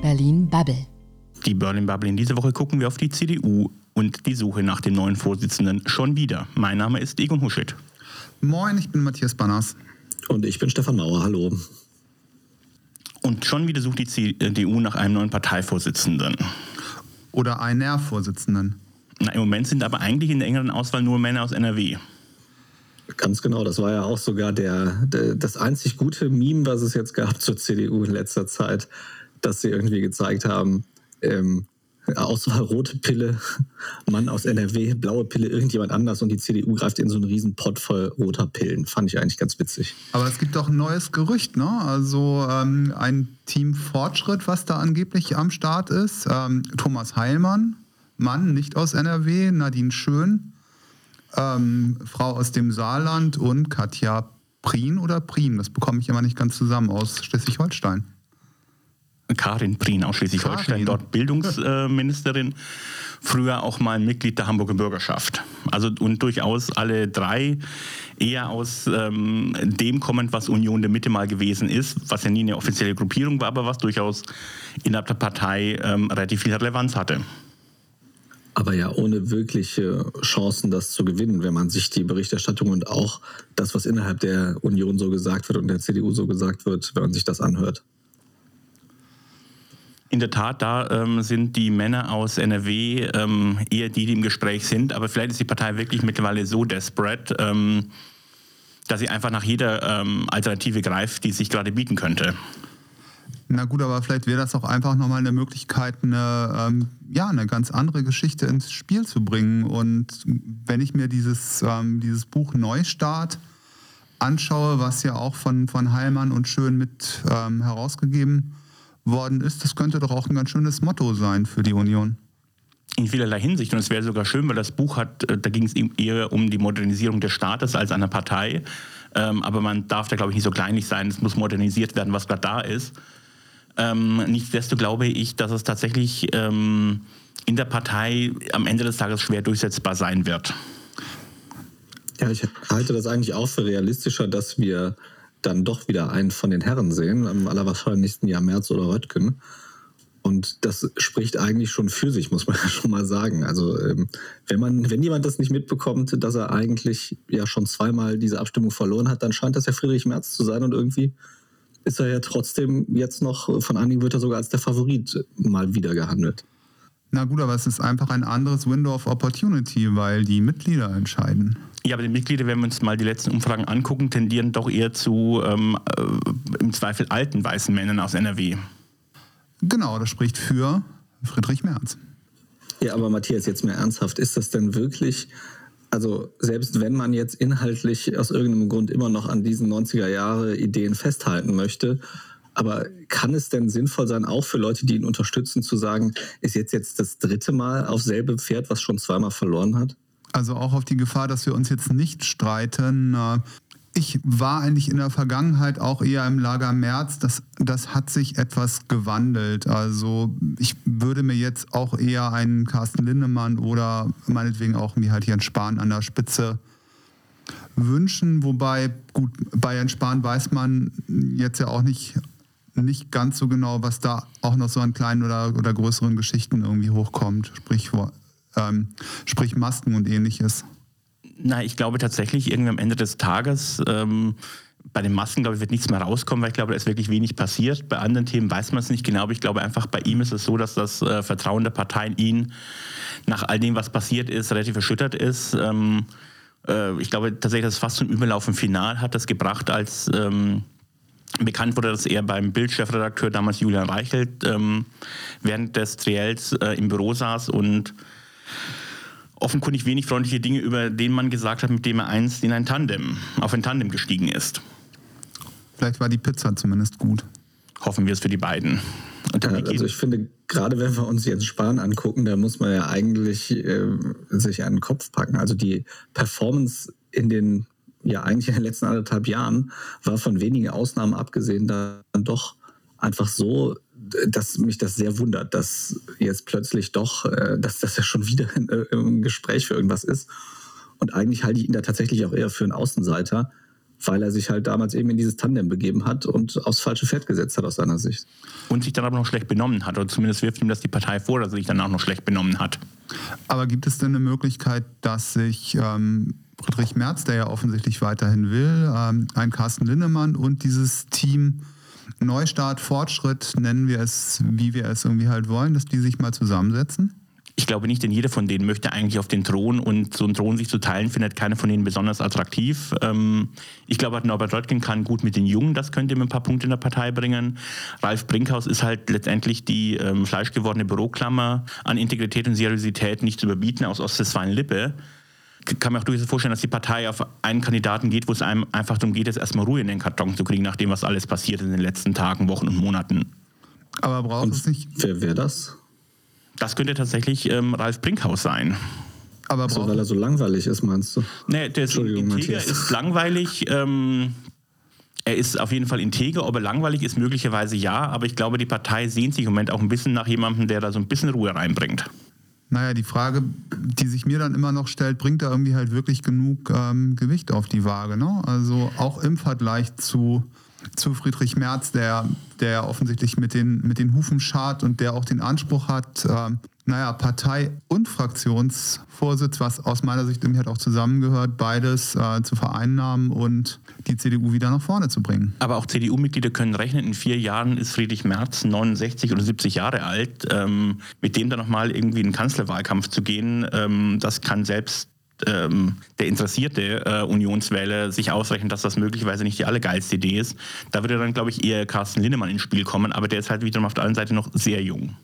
Berlin Bubble. Die Berlin Bubble in dieser Woche gucken wir auf die CDU und die Suche nach dem neuen Vorsitzenden schon wieder. Mein Name ist Egon Huschet. Moin, ich bin Matthias Banners. Und ich bin Stefan Mauer, hallo. Und schon wieder sucht die CDU nach einem neuen Parteivorsitzenden. Oder einer Vorsitzenden. Na, Im Moment sind aber eigentlich in der engeren Auswahl nur Männer aus NRW. Ganz genau, das war ja auch sogar der, der, das einzig gute Meme, was es jetzt gab zur CDU in letzter Zeit, dass sie irgendwie gezeigt haben, ähm, Auswahl rote Pille, Mann aus NRW, blaue Pille, irgendjemand anders und die CDU greift in so einen riesen Pott voll roter Pillen. Fand ich eigentlich ganz witzig. Aber es gibt doch ein neues Gerücht, ne? Also ähm, ein Team Fortschritt, was da angeblich am Start ist. Ähm, Thomas Heilmann, Mann, nicht aus NRW, Nadine Schön, ähm, Frau aus dem Saarland und Katja Prien oder Prien, das bekomme ich immer nicht ganz zusammen, aus Schleswig-Holstein. Karin Prien aus Schleswig-Holstein, dort Bildungsministerin, früher auch mal Mitglied der Hamburger Bürgerschaft. Also und durchaus alle drei eher aus ähm, dem kommend, was Union der Mitte mal gewesen ist, was ja nie eine offizielle Gruppierung war, aber was durchaus innerhalb der Partei ähm, relativ viel Relevanz hatte. Aber ja ohne wirkliche Chancen, das zu gewinnen, wenn man sich die Berichterstattung und auch das, was innerhalb der Union so gesagt wird und der CDU so gesagt wird, wenn man sich das anhört. In der Tat, da ähm, sind die Männer aus NRW ähm, eher die, die im Gespräch sind. Aber vielleicht ist die Partei wirklich mittlerweile so desperate, ähm, dass sie einfach nach jeder ähm, Alternative greift, die sich gerade bieten könnte. Na gut, aber vielleicht wäre das auch einfach nochmal eine Möglichkeit, eine, ähm, ja, eine ganz andere Geschichte ins Spiel zu bringen. Und wenn ich mir dieses, ähm, dieses Buch Neustart anschaue, was ja auch von, von Heilmann und Schön mit herausgegeben worden ist, das könnte doch auch ein ganz schönes Motto sein für die Union. In vielerlei Hinsicht. Und es wäre sogar schön, weil das Buch hat, äh, da ging es eher um die Modernisierung des Staates als einer Partei. Ähm, aber man darf da, glaube ich, nicht so kleinlich sein. Es muss modernisiert werden, was gerade da ist. Ähm, nichtsdestotrotz glaube ich, dass es tatsächlich ähm, in der Partei am Ende des Tages schwer durchsetzbar sein wird. Ja, ich halte das eigentlich auch für realistischer, dass wir dann doch wieder einen von den Herren sehen, am allerwahrscheinlichsten ja März oder Röttgen. Und das spricht eigentlich schon für sich, muss man ja schon mal sagen. Also ähm, wenn man, wenn jemand das nicht mitbekommt, dass er eigentlich ja schon zweimal diese Abstimmung verloren hat, dann scheint das ja Friedrich Merz zu sein und irgendwie ist er ja trotzdem jetzt noch, von einigen wird er sogar als der Favorit mal wieder gehandelt. Na gut, aber es ist einfach ein anderes Window of Opportunity, weil die Mitglieder entscheiden. Ja, aber die Mitglieder, wenn wir uns mal die letzten Umfragen angucken, tendieren doch eher zu ähm, äh, im Zweifel alten weißen Männern aus NRW. Genau, das spricht für Friedrich Merz. Ja, aber Matthias, jetzt mal ernsthaft, ist das denn wirklich, also selbst wenn man jetzt inhaltlich aus irgendeinem Grund immer noch an diesen 90er Jahre Ideen festhalten möchte, aber kann es denn sinnvoll sein, auch für Leute, die ihn unterstützen, zu sagen, ist jetzt jetzt das dritte Mal auf selbe Pferd, was schon zweimal verloren hat? Also auch auf die Gefahr, dass wir uns jetzt nicht streiten. Äh, ich war eigentlich in der Vergangenheit auch eher im Lager März. Das, das hat sich etwas gewandelt. Also ich würde mir jetzt auch eher einen Carsten Lindemann oder meinetwegen auch mir halt Jens Spahn an der Spitze wünschen. Wobei, gut, bei Jens Spahn weiß man jetzt ja auch nicht, nicht ganz so genau, was da auch noch so an kleinen oder, oder größeren Geschichten irgendwie hochkommt. Sprich, ähm, sprich Masken und ähnliches? Na, ich glaube tatsächlich, irgendwie am Ende des Tages, ähm, bei den Masken, glaube ich, wird nichts mehr rauskommen, weil ich glaube, da ist wirklich wenig passiert. Bei anderen Themen weiß man es nicht genau, aber ich glaube einfach, bei ihm ist es so, dass das äh, Vertrauen der Partei in ihn nach all dem, was passiert ist, relativ erschüttert ist. Ähm, äh, ich glaube tatsächlich, dass es fast zum Überlaufen final hat das gebracht, als ähm, bekannt wurde, dass er beim Bildchefredakteur damals Julian Reichelt ähm, während des Triels äh, im Büro saß und offenkundig wenig freundliche Dinge über den Mann gesagt hat, mit dem er einst in ein Tandem, auf ein Tandem gestiegen ist. Vielleicht war die Pizza zumindest gut. Hoffen wir es für die beiden. also ich finde, gerade wenn wir uns jetzt Spahn angucken, da muss man ja eigentlich äh, sich an den Kopf packen. Also die Performance in den, ja eigentlich in den letzten anderthalb Jahren war von wenigen Ausnahmen abgesehen dann doch einfach so dass mich das sehr wundert, dass jetzt plötzlich doch, äh, dass das ja schon wieder im Gespräch für irgendwas ist. Und eigentlich halte ich ihn da tatsächlich auch eher für einen Außenseiter. weil er sich halt damals eben in dieses Tandem begeben hat und aufs falsche Pferd gesetzt hat aus seiner Sicht. Und sich dann aber noch schlecht benommen hat, oder zumindest wirft ihm das die Partei vor, dass er sich dann auch noch schlecht benommen hat. Aber gibt es denn eine Möglichkeit, dass sich ähm, Friedrich Merz, der ja offensichtlich weiterhin will, ähm, ein Carsten Linnemann und dieses Team Neustart, Fortschritt, nennen wir es, wie wir es irgendwie halt wollen, dass die sich mal zusammensetzen? Ich glaube nicht, denn jeder von denen möchte eigentlich auf den Thron und so einen Thron sich zu teilen, findet keiner von denen besonders attraktiv. Ähm, ich glaube, Norbert Röttgen kann gut mit den Jungen, das könnte ihm ein paar Punkte in der Partei bringen. Ralf Brinkhaus ist halt letztendlich die ähm, fleischgewordene Büroklammer an Integrität und Seriosität nicht zu überbieten aus Ostwestfalen-Lippe kann mir auch durchaus vorstellen, dass die Partei auf einen Kandidaten geht, wo es einem einfach darum geht, jetzt erstmal Ruhe in den Karton zu kriegen, nach dem, was alles passiert ist in den letzten Tagen, Wochen und Monaten. Aber braucht und es nicht. Wer wäre das? Das könnte tatsächlich ähm, Ralf Brinkhaus sein. Aber also, weil er so langweilig ist, meinst du? Nee, der ist integer ist langweilig. Ähm, er ist auf jeden Fall integer. Ob er langweilig ist, möglicherweise ja. Aber ich glaube, die Partei sehnt sich im Moment auch ein bisschen nach jemandem, der da so ein bisschen Ruhe reinbringt. Naja, die Frage, die sich mir dann immer noch stellt, bringt da irgendwie halt wirklich genug ähm, Gewicht auf die Waage. Ne? Also auch im Vergleich zu, zu Friedrich Merz, der, der offensichtlich mit den, mit den Hufen schart und der auch den Anspruch hat, äh, naja, Partei- und Fraktionsvorsitz, was aus meiner Sicht irgendwie halt auch zusammengehört, beides äh, zu vereinnahmen und die CDU wieder nach vorne zu bringen. Aber auch CDU-Mitglieder können rechnen, in vier Jahren ist Friedrich Merz 69 oder 70 Jahre alt. Ähm, mit dem dann nochmal irgendwie in den Kanzlerwahlkampf zu gehen, ähm, das kann selbst ähm, der interessierte äh, Unionswähler sich ausrechnen, dass das möglicherweise nicht die allergeilste Idee ist. Da würde dann, glaube ich, eher Carsten Linnemann ins Spiel kommen, aber der ist halt wiederum auf der anderen Seite noch sehr jung.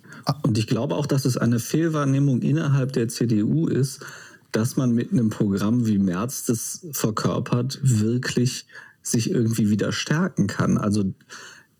Und ich glaube auch, dass es eine Fehlwahrnehmung innerhalb der CDU ist, dass man mit einem Programm wie Merz das verkörpert, wirklich sich irgendwie wieder stärken kann. Also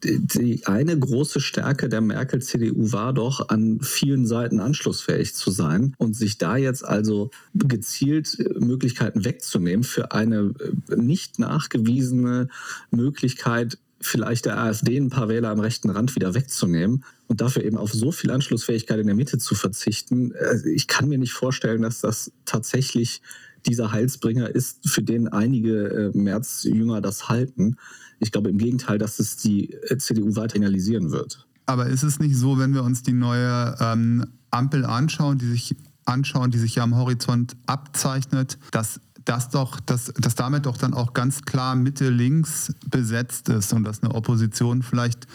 die eine große Stärke der Merkel-CDU war doch, an vielen Seiten anschlussfähig zu sein und sich da jetzt also gezielt Möglichkeiten wegzunehmen für eine nicht nachgewiesene Möglichkeit, vielleicht der AfD ein paar Wähler am rechten Rand wieder wegzunehmen und dafür eben auf so viel Anschlussfähigkeit in der Mitte zu verzichten. Äh, ich kann mir nicht vorstellen, dass das tatsächlich dieser Heilsbringer ist, für den einige äh, Märzjünger das halten. Ich glaube im Gegenteil, dass es die äh, CDU weiter realisieren wird. Aber ist es nicht so, wenn wir uns die neue ähm, Ampel anschauen, die sich anschauen, die sich ja am Horizont abzeichnet, dass dass doch, dass, dass damit doch dann auch ganz klar Mitte links besetzt ist und dass eine Opposition vielleicht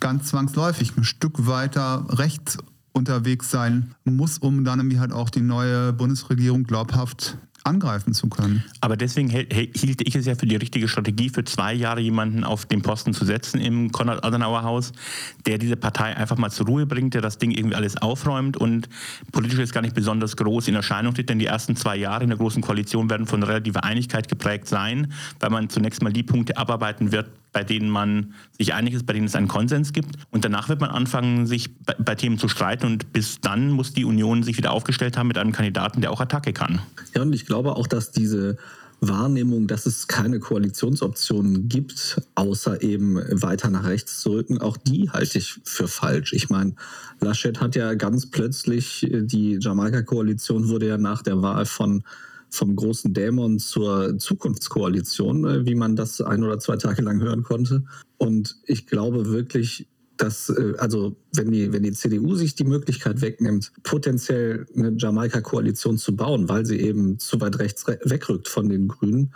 ganz zwangsläufig ein Stück weiter rechts unterwegs sein muss, um dann irgendwie halt auch die neue Bundesregierung glaubhaft angreifen zu können. Aber deswegen hielt ich es ja für die richtige Strategie, für zwei Jahre jemanden auf den Posten zu setzen im Konrad-Adenauer-Haus, der diese Partei einfach mal zur Ruhe bringt, der das Ding irgendwie alles aufräumt und politisch ist gar nicht besonders groß in Erscheinung tritt, denn die ersten zwei Jahre in der Großen Koalition werden von relativer Einigkeit geprägt sein, weil man zunächst mal die Punkte abarbeiten wird, bei denen man sich einig ist, bei denen es einen Konsens gibt. Und danach wird man anfangen, sich bei, bei, Themen zu streiten. Und bis dann muss die Union sich wieder aufgestellt haben mit einem Kandidaten, der auch Attacke kann. Ja, und ich glaube auch, dass diese Wahrnehmung, dass es keine Koalitionsoptionen gibt, außer eben weiter nach rechts zu rücken, auch die halte ich für falsch. Ich meine, Laschet hat ja ganz plötzlich, die Jamaika-Koalition wurde ja nach der Wahl von vom großen Dämon zur Zukunftskoalition, äh, wie man das ein oder zwei Tage lang hören konnte. Und ich glaube wirklich, dass, äh, also wenn die, wenn die CDU sich die Möglichkeit wegnimmt, potenziell eine Jamaika-Koalition zu bauen, weil sie eben zu weit rechts wegrückt von den Grünen,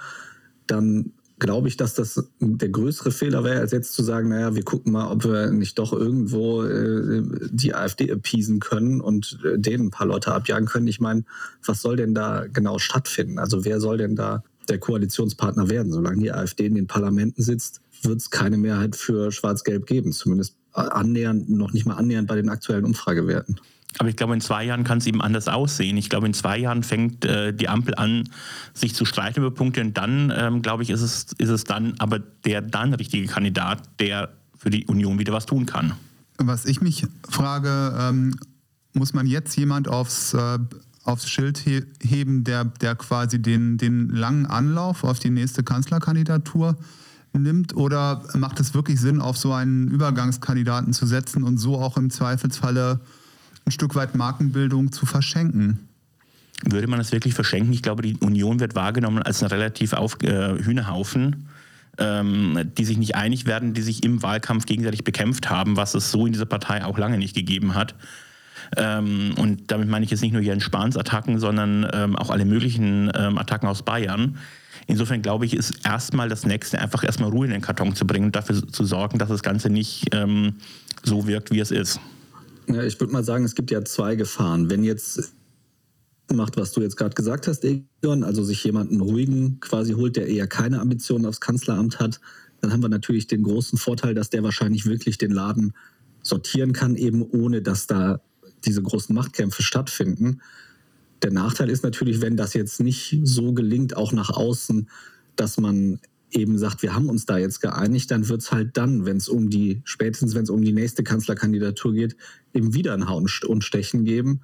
dann glaube ich, dass das der größere Fehler wäre, als jetzt zu sagen, naja, wir gucken mal, ob wir nicht doch irgendwo äh, die AfD appeasen können und äh, denen ein paar Leute abjagen können. Ich meine, was soll denn da genau stattfinden? Also wer soll denn da der Koalitionspartner werden? Solange die AfD in den Parlamenten sitzt, wird es keine Mehrheit für Schwarz-Gelb geben, zumindest annähernd, noch nicht mal annähernd bei den aktuellen Umfragewerten. Aber ich glaube, in zwei Jahren kann es eben anders aussehen. Ich glaube, in zwei Jahren fängt äh, die Ampel an, sich zu streiten über Punkte. Und dann, ähm, glaube ich, ist es, ist es dann aber der dann richtige Kandidat, der für die Union wieder was tun kann. Was ich mich frage, ähm, muss man jetzt jemand aufs, äh, aufs Schild he heben, der, der quasi den, den langen Anlauf auf die nächste Kanzlerkandidatur nimmt? Oder macht es wirklich Sinn, auf so einen Übergangskandidaten zu setzen und so auch im Zweifelsfalle ein Stück weit Markenbildung zu verschenken. Würde man das wirklich verschenken? Ich glaube, die Union wird wahrgenommen als ein relativ auf, äh, Hühnerhaufen. ähm, die sich nicht einig werden, die sich im Wahlkampf gegenseitig bekämpft haben, was es so in dieser Partei auch lange nicht gegeben hat. Ähm, und damit meine ich jetzt nicht nur Jens Spahns Attacken, sondern ähm, auch alle möglichen Attacken aus Bayern. Insofern glaube ich, ist erstmal das nächste, einfach erstmal Ruhe in den Karton zu bringen und dafür zu sorgen, dass das Ganze nicht ähm, so wirkt, wie es ist. Ja, ich würde mal sagen, es gibt ja zwei Gefahren. Wenn jetzt macht, was du jetzt gerade gesagt hast, Egon, also sich jemanden ruhigen quasi holt, der eher keine Ambitionen aufs Kanzleramt hat, dann haben wir natürlich den großen Vorteil, dass der wahrscheinlich wirklich den Laden sortieren kann, eben ohne dass da diese großen Machtkämpfe stattfinden. Der Nachteil ist natürlich, wenn das jetzt nicht so gelingt, auch nach außen, dass man eben sagt, wir haben uns da jetzt geeinigt, dann wird es halt dann, wenn es um die, spätestens wenn es um die nächste Kanzlerkandidatur geht, eben wieder ein Hauen und Stechen geben.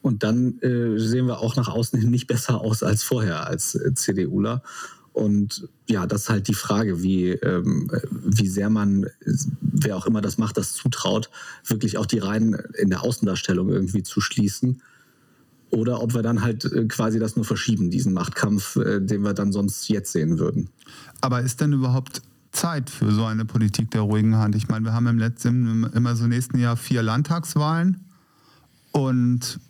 Und dann äh, sehen wir auch nach außen hin nicht besser aus als vorher als äh, CDUler. Und ja, das ist halt die Frage, wie, ähm, wie sehr man, wer auch immer das macht, das zutraut, wirklich auch die Reihen in der Außendarstellung irgendwie zu schließen. Oder ob wir dann halt äh, quasi das nur verschieben, diesen Machtkampf, äh, den wir dann sonst jetzt sehen würden. Aber ist denn überhaupt Zeit für so eine Politik der ruhigen Hand? Ich meine, wir haben im letzten, immer so nächsten Jahr vier Landtagswahlen. Und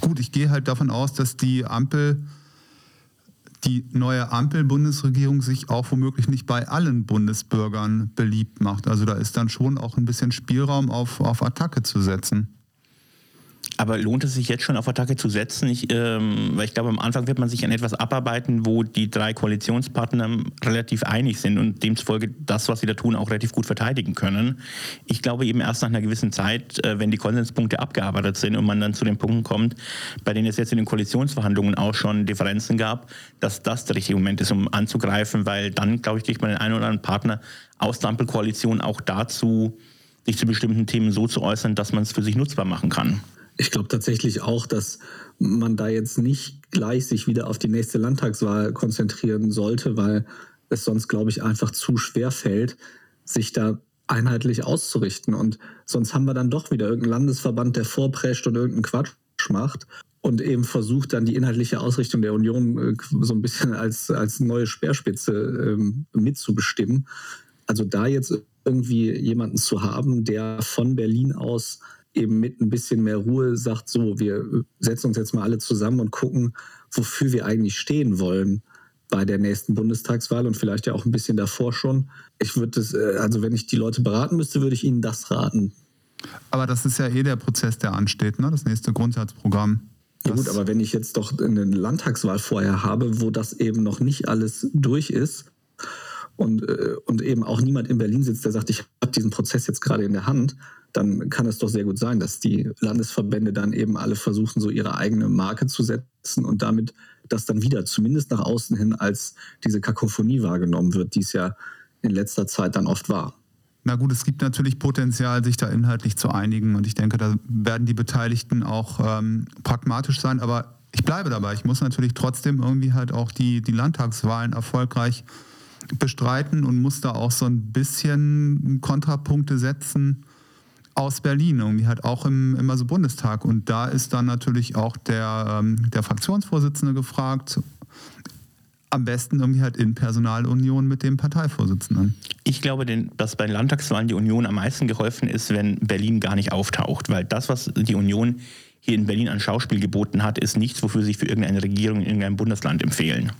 gut, ich gehe halt davon aus, dass die Ampel die neue Ampel-Bundesregierung sich auch womöglich nicht bei allen Bundesbürgern beliebt macht. Also da ist dann schon auch ein bisschen Spielraum auf, auf Attacke zu setzen. Aber lohnt es sich jetzt schon auf Attacke zu setzen? Ich, ähm, weil ich glaube, am Anfang wird man sich an etwas abarbeiten, wo die drei Koalitionspartner relativ einig sind und demzufolge das, was sie da tun, auch relativ gut verteidigen können. Ich glaube eben erst nach einer gewissen Zeit, äh, wenn die Konsenspunkte abgearbeitet sind und man dann zu den Punkten kommt, bei denen es jetzt in den Koalitionsverhandlungen auch schon Differenzen gab, dass das der richtige Moment ist, um anzugreifen, weil dann, glaube ich, kriegt man den einen oder anderen Partner aus der Ampelkoalition auch dazu, sich zu bestimmten Themen so zu äußern, dass man es für sich nutzbar machen kann. Ich glaube tatsächlich auch, dass man da jetzt nicht gleich sich wieder auf die nächste Landtagswahl konzentrieren sollte, weil es sonst, glaube ich, einfach zu schwer fällt, sich da einheitlich auszurichten. Und sonst haben wir dann doch wieder irgendeinen Landesverband, der vorprescht und irgendeinen Quatsch macht und eben versucht dann die inhaltliche Ausrichtung der Union äh, so ein bisschen als, als neue Speerspitze ähm, mitzubestimmen. Also da jetzt irgendwie jemanden zu haben, der von Berlin aus eben mit ein bisschen mehr Ruhe sagt, so, wir setzen uns jetzt mal alle zusammen und gucken, wofür wir eigentlich stehen wollen bei der nächsten Bundestagswahl und vielleicht ja auch ein bisschen davor schon. Ich würde das, äh, also wenn ich die Leute beraten müsste, würde ich ihnen das raten. Aber das ist ja eh der Prozess, der ansteht, ne? das nächste Grundsatzprogramm. Ja gut, aber wenn ich jetzt doch eine Landtagswahl vorher habe, wo das eben noch nicht alles durch ist und, äh, und eben auch niemand in Berlin sitzt, der sagt, ich habe diesen Prozess jetzt gerade in der Hand, dann kann es doch sehr gut sein, dass die Landesverbände dann eben alle versuchen, so ihre eigene Marke zu setzen und damit das dann wieder zumindest nach außen hin als diese Kakophonie wahrgenommen wird, die es ja in letzter Zeit dann oft war. Na gut, es gibt natürlich Potenzial, sich da inhaltlich zu einigen und ich denke, da werden die Beteiligten auch ähm, pragmatisch sein, aber ich bleibe dabei. Ich muss natürlich trotzdem irgendwie halt auch die, die Landtagswahlen erfolgreich bestreiten und muss da auch so ein bisschen Kontrapunkte setzen aus Berlin, irgendwie halt auch im, im also Bundestag. Und da ist dann natürlich auch der, ähm, der Fraktionsvorsitzende gefragt, am besten irgendwie halt in Personalunion mit dem Parteivorsitzenden. Ich glaube, dass bei Landtagswahlen die Union am meisten geholfen ist, wenn Berlin gar nicht auftaucht, weil das, was die Union hier in Berlin an Schauspiel geboten hat, ist nichts, wofür sich für irgendeine Regierung in irgendeinem Bundesland empfehlen.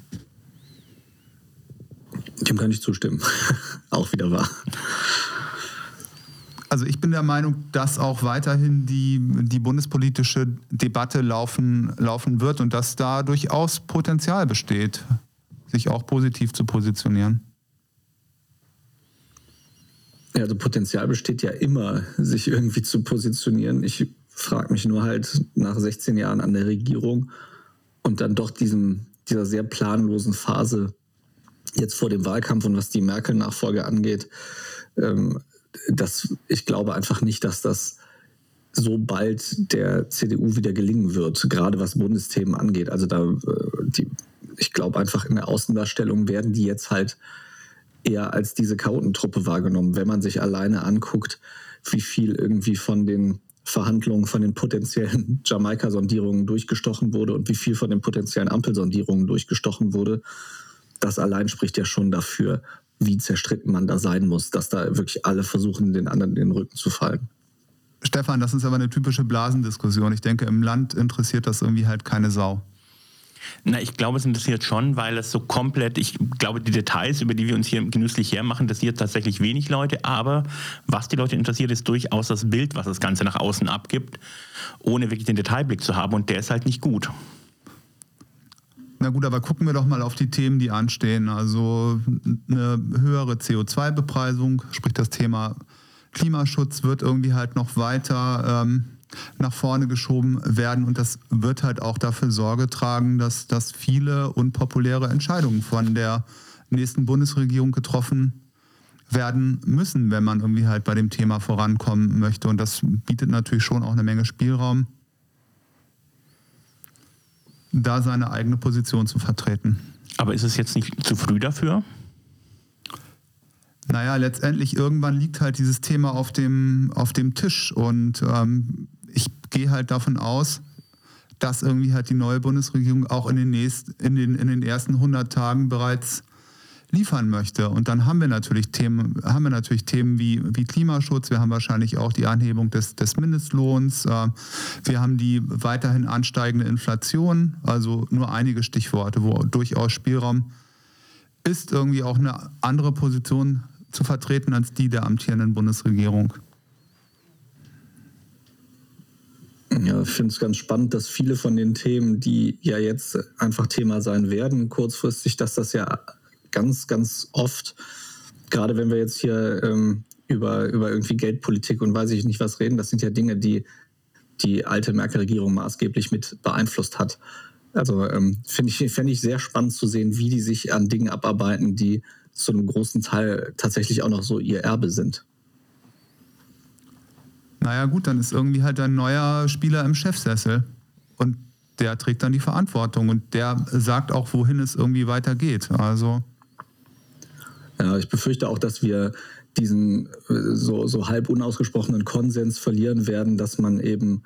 Dem kann ich zustimmen. Auch wieder wahr. Also ich bin der Meinung, dass auch weiterhin die, die bundespolitische Debatte laufen, laufen wird und dass da durchaus Potenzial besteht, sich auch positiv zu positionieren. Ja, also Potenzial besteht ja immer, sich irgendwie zu positionieren. Ich frage mich nur halt nach 16 Jahren an der Regierung und dann doch diesem, dieser sehr planlosen Phase jetzt vor dem Wahlkampf und was die Merkel-Nachfolge angeht, ähm, das, ich glaube einfach nicht, dass das so bald der CDU wieder gelingen wird, gerade was Bundesthemen angeht. Also da, äh, die, ich glaube einfach in der Außendarstellung werden die jetzt halt eher als diese Chaotentruppe wahrgenommen, wenn man sich alleine anguckt, wie viel irgendwie von den Verhandlungen, von den potenziellen Jamaika-Sondierungen durchgestochen wurde und wie viel von den potenziellen Ampelsondierungen durchgestochen wurde. Das allein spricht ja schon dafür, wie zerstritten man da sein muss, dass da wirklich alle versuchen, den anderen in den Rücken zu fallen. Stefan, das ist aber eine typische Blasendiskussion. Ich denke, im Land interessiert das irgendwie halt keine Sau. Na, ich glaube, es interessiert schon, weil es so komplett, ich glaube, die Details, über die wir uns hier genüsslich hermachen, interessiert tatsächlich wenig Leute. Aber was die Leute interessiert, ist durchaus das Bild, was das Ganze nach außen abgibt, ohne wirklich den Detailblick zu haben. Und der ist halt nicht gut. Na gut, aber gucken wir doch mal auf die Themen, die anstehen. Also eine höhere CO2-Bepreisung, sprich das Thema Klimaschutz wird irgendwie halt noch weiter ähm, nach vorne geschoben werden und das wird halt auch dafür Sorge tragen, dass, dass viele unpopuläre Entscheidungen von der nächsten Bundesregierung getroffen werden müssen, wenn man irgendwie halt bei dem Thema vorankommen möchte. Und das bietet natürlich schon auch eine Menge Spielraum, da seine eigene Position zu vertreten. Aber ist es jetzt nicht zu früh dafür? Naja, letztendlich irgendwann liegt halt dieses Thema auf dem, auf dem Tisch und ähm, ich gehe halt davon aus, dass irgendwie halt die neue Bundesregierung auch in den, nächsten, in den, in den ersten 100 Tagen bereits liefern möchte. Und dann haben wir natürlich Themen, haben wir natürlich Themen wie, wie Klimaschutz, wir haben wahrscheinlich auch die Anhebung des, des Mindestlohns, äh, wir haben die weiterhin ansteigende Inflation, also nur einige Stichworte, wo durchaus Spielraum ist, irgendwie auch eine andere Position zu vertreten als die der amtierenden Bundesregierung. Ja, ich finde es ganz spannend, dass viele von den Themen, die ja jetzt einfach Thema sein werden, kurzfristig, dass das ja ganz, ganz oft, gerade wenn wir jetzt hier ähm, über, über irgendwie Geldpolitik und weiß ich nicht was reden, das sind ja Dinge, die die alte Merkel-Regierung maßgeblich mit beeinflusst hat. Also ähm, finde ich, fänd ich sehr spannend zu sehen, wie die sich an Dingen abarbeiten, die zu einem großen Teil tatsächlich auch noch so ihr Erbe sind. Naja gut, dann ist irgendwie halt ein neuer Spieler im Chefsessel und der trägt dann die Verantwortung und der sagt auch, wohin es irgendwie weitergeht. Also ja, ich befürchte auch, dass wir diesen äh, so, so halb unausgesprochenen Konsens verlieren werden, dass man eben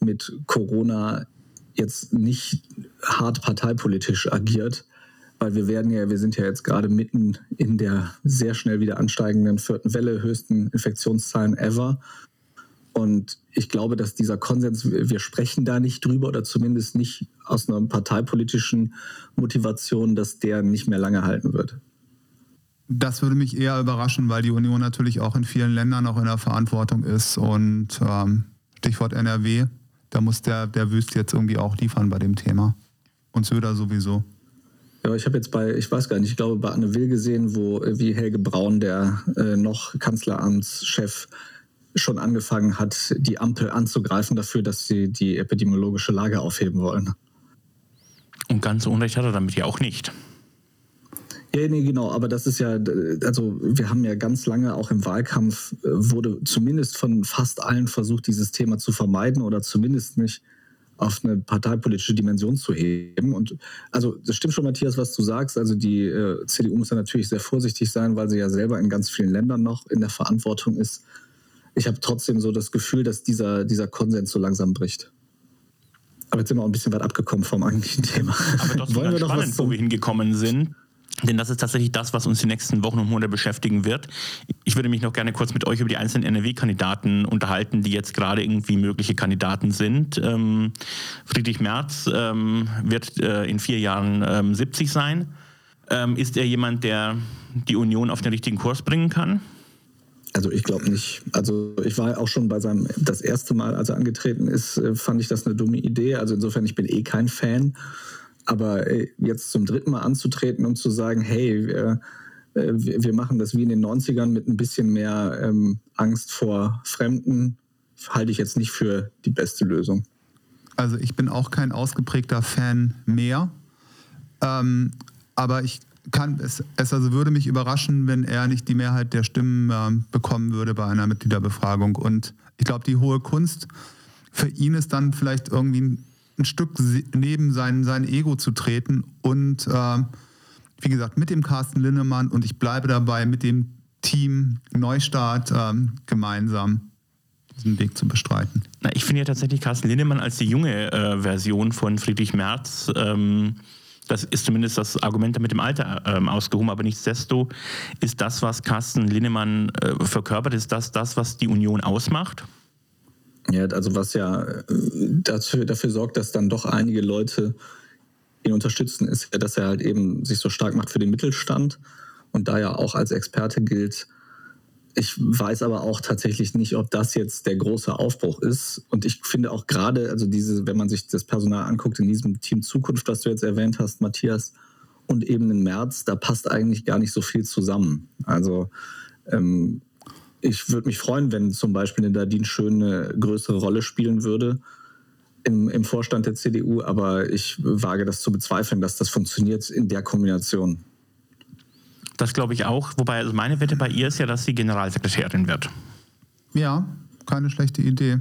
mit Corona jetzt nicht hart parteipolitisch agiert, weil wir werden ja, wir sind ja jetzt gerade mitten in der sehr schnell wieder ansteigenden vierten Welle, höchsten Infektionszahlen ever. Und ich glaube, dass dieser Konsens, wir sprechen da nicht drüber oder zumindest nicht aus einer parteipolitischen Motivation, dass der nicht mehr lange halten wird. Das würde mich eher überraschen, weil die Union natürlich auch in vielen Ländern auch in der Verantwortung ist. Und ähm, Stichwort NRW, da muss der, der Wüst jetzt irgendwie auch liefern bei dem Thema. Und Söder sowieso. Ja, ich habe jetzt bei, ich weiß gar nicht, ich glaube bei Anne Will gesehen, wo wie Helge Braun, der äh, noch Kanzleramtschef, schon angefangen hat, die Ampel anzugreifen dafür, dass sie die epidemiologische Lage aufheben wollen. Und ganz Unrecht hat er damit ja auch nicht. Ja, nee, genau, aber das ist ja, also wir haben ja ganz lange auch im Wahlkampf äh, wurde zumindest von fast allen versucht, dieses Thema zu vermeiden oder zumindest nicht auf eine parteipolitische Dimension zu heben. Und also das stimmt schon, Matthias, was du sagst. Also die äh, CDU muss da natürlich sehr vorsichtig sein, weil sie ja selber in ganz vielen Ländern noch in der Verantwortung ist. Ich habe trotzdem so das Gefühl, dass dieser, dieser Konsens so langsam bricht. Aber jetzt sind wir auch ein bisschen weit abgekommen vom eigentlichen Thema. Aber das war spannend, wo wir hingekommen sind. Denn das ist tatsächlich das, was uns die nächsten Wochen und Monate beschäftigen wird. Ich würde mich noch gerne kurz mit euch über die einzelnen NRW-Kandidaten unterhalten, die jetzt gerade irgendwie mögliche Kandidaten sind. Ähm, Friedrich Merz ähm, wird äh, in vier Jahren ähm, 70 sein. Ähm, ist er jemand, der die Union auf den richtigen Kurs bringen kann? Also ich glaube nicht. Also ich war auch schon bei seinem, das erste Mal, als er angetreten ist, äh, fand ich das eine dumme Idee. Also insofern, ich bin eh kein Fan. Aber äh, jetzt zum dritten Mal anzutreten und zu sagen, hey, wir, äh, wir machen das wie in den 90ern mit ein bisschen mehr ähm, Angst vor Fremden, halte ich jetzt nicht für die beste Lösung. Also ich bin auch kein ausgeprägter Fan mehr. Ähm, aber ich kann es, es also würde mich überraschen, wenn er nicht die Mehrheit der Stimmen äh, bekommen würde bei einer Mitgliederbefragung. Und ich glaube, die hohe Kunst für ihn ist dann vielleicht irgendwie ein Stück neben sein, sein Ego zu treten und äh, wie gesagt, mit dem Carsten Linnemann und ich bleibe dabei, mit dem Team Neustart äh, gemeinsam diesen Weg zu bestreiten. Na, ich finde ja tatsächlich Carsten Linnemann als die junge äh, Version von Friedrich Merz ähm, Das ist zumindest das Argument mit dem Alter ähm, ausgehoben, aber nichtsdestotrotz ist das, was Carsten Linnemann äh, verkörpert, ist das das, was die Union ausmacht? Ja, also was ja äh, dafür, dafür sorgt, dass dann doch einige Leute ihn unterstützen, ist dass er halt eben sich so stark macht für den Mittelstand und da ja auch als Experte gilt. Ich weiß aber auch tatsächlich nicht, ob das jetzt der große Aufbruch ist. Und ich finde auch gerade, also diese, wenn man sich das Personal anguckt in diesem Team Zukunft, was du jetzt erwähnt hast, Matthias, und eben im März, da passt eigentlich gar nicht so viel zusammen. Also ähm, ich würde mich freuen, wenn zum Beispiel eine Nadine Schön eine größere Rolle spielen würde im, im Vorstand der CDU, aber ich wage das zu bezweifeln, dass das funktioniert in der Kombination. Das glaube ich auch, wobei also meine Wette bei ihr ist ja, dass sie Generalsekretärin wird. Ja, keine schlechte Idee.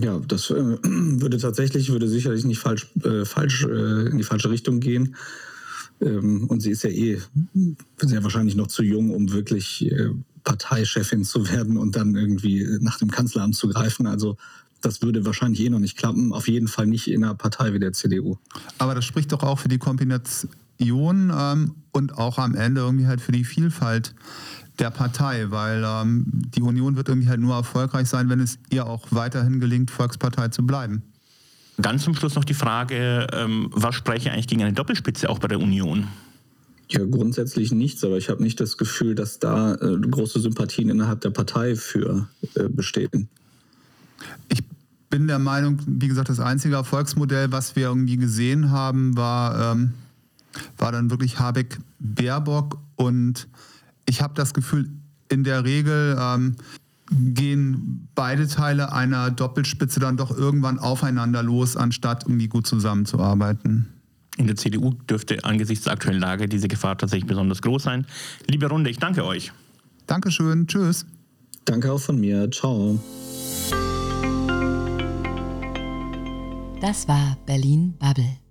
Ja, das äh, würde tatsächlich, würde sicherlich nicht falsch, äh, falsch äh, in die falsche Richtung gehen. Ähm, und sie ist ja eh sehr wahrscheinlich noch zu jung, um wirklich äh, Parteichefin zu werden und dann irgendwie nach dem Kanzleramt zu greifen. Also das würde wahrscheinlich eh noch nicht klappen. Auf jeden Fall nicht in einer Partei wie der CDU. Aber das spricht doch auch für die Kombination ähm, und auch am Ende irgendwie halt für die Vielfalt der Partei, weil ähm, die Union wird irgendwie halt nur erfolgreich sein, wenn es ihr auch weiterhin gelingt, Volkspartei zu bleiben. Ganz zum Schluss noch die Frage, ähm, was spreche eigentlich gegen eine Doppelspitze auch bei der Union? Ja, grundsätzlich nichts, aber ich habe nicht das Gefühl, dass da äh, große Sympathien innerhalb der Partei für äh, bestehen. Ich bin der Meinung, wie gesagt, das einzige Erfolgsmodell, was wir irgendwie gesehen haben, war, ähm, war dann wirklich Habeck-Baerbock. Und ich habe das Gefühl, in der Regel ähm, gehen beide Teile einer Doppelspitze dann doch irgendwann aufeinander los, anstatt irgendwie gut zusammenzuarbeiten. In der CDU dürfte angesichts der aktuellen Lage diese Gefahr tatsächlich besonders groß sein. Liebe Runde, ich danke euch. Dankeschön, tschüss. Danke auch von mir, ciao. Das war Berlin Bubble.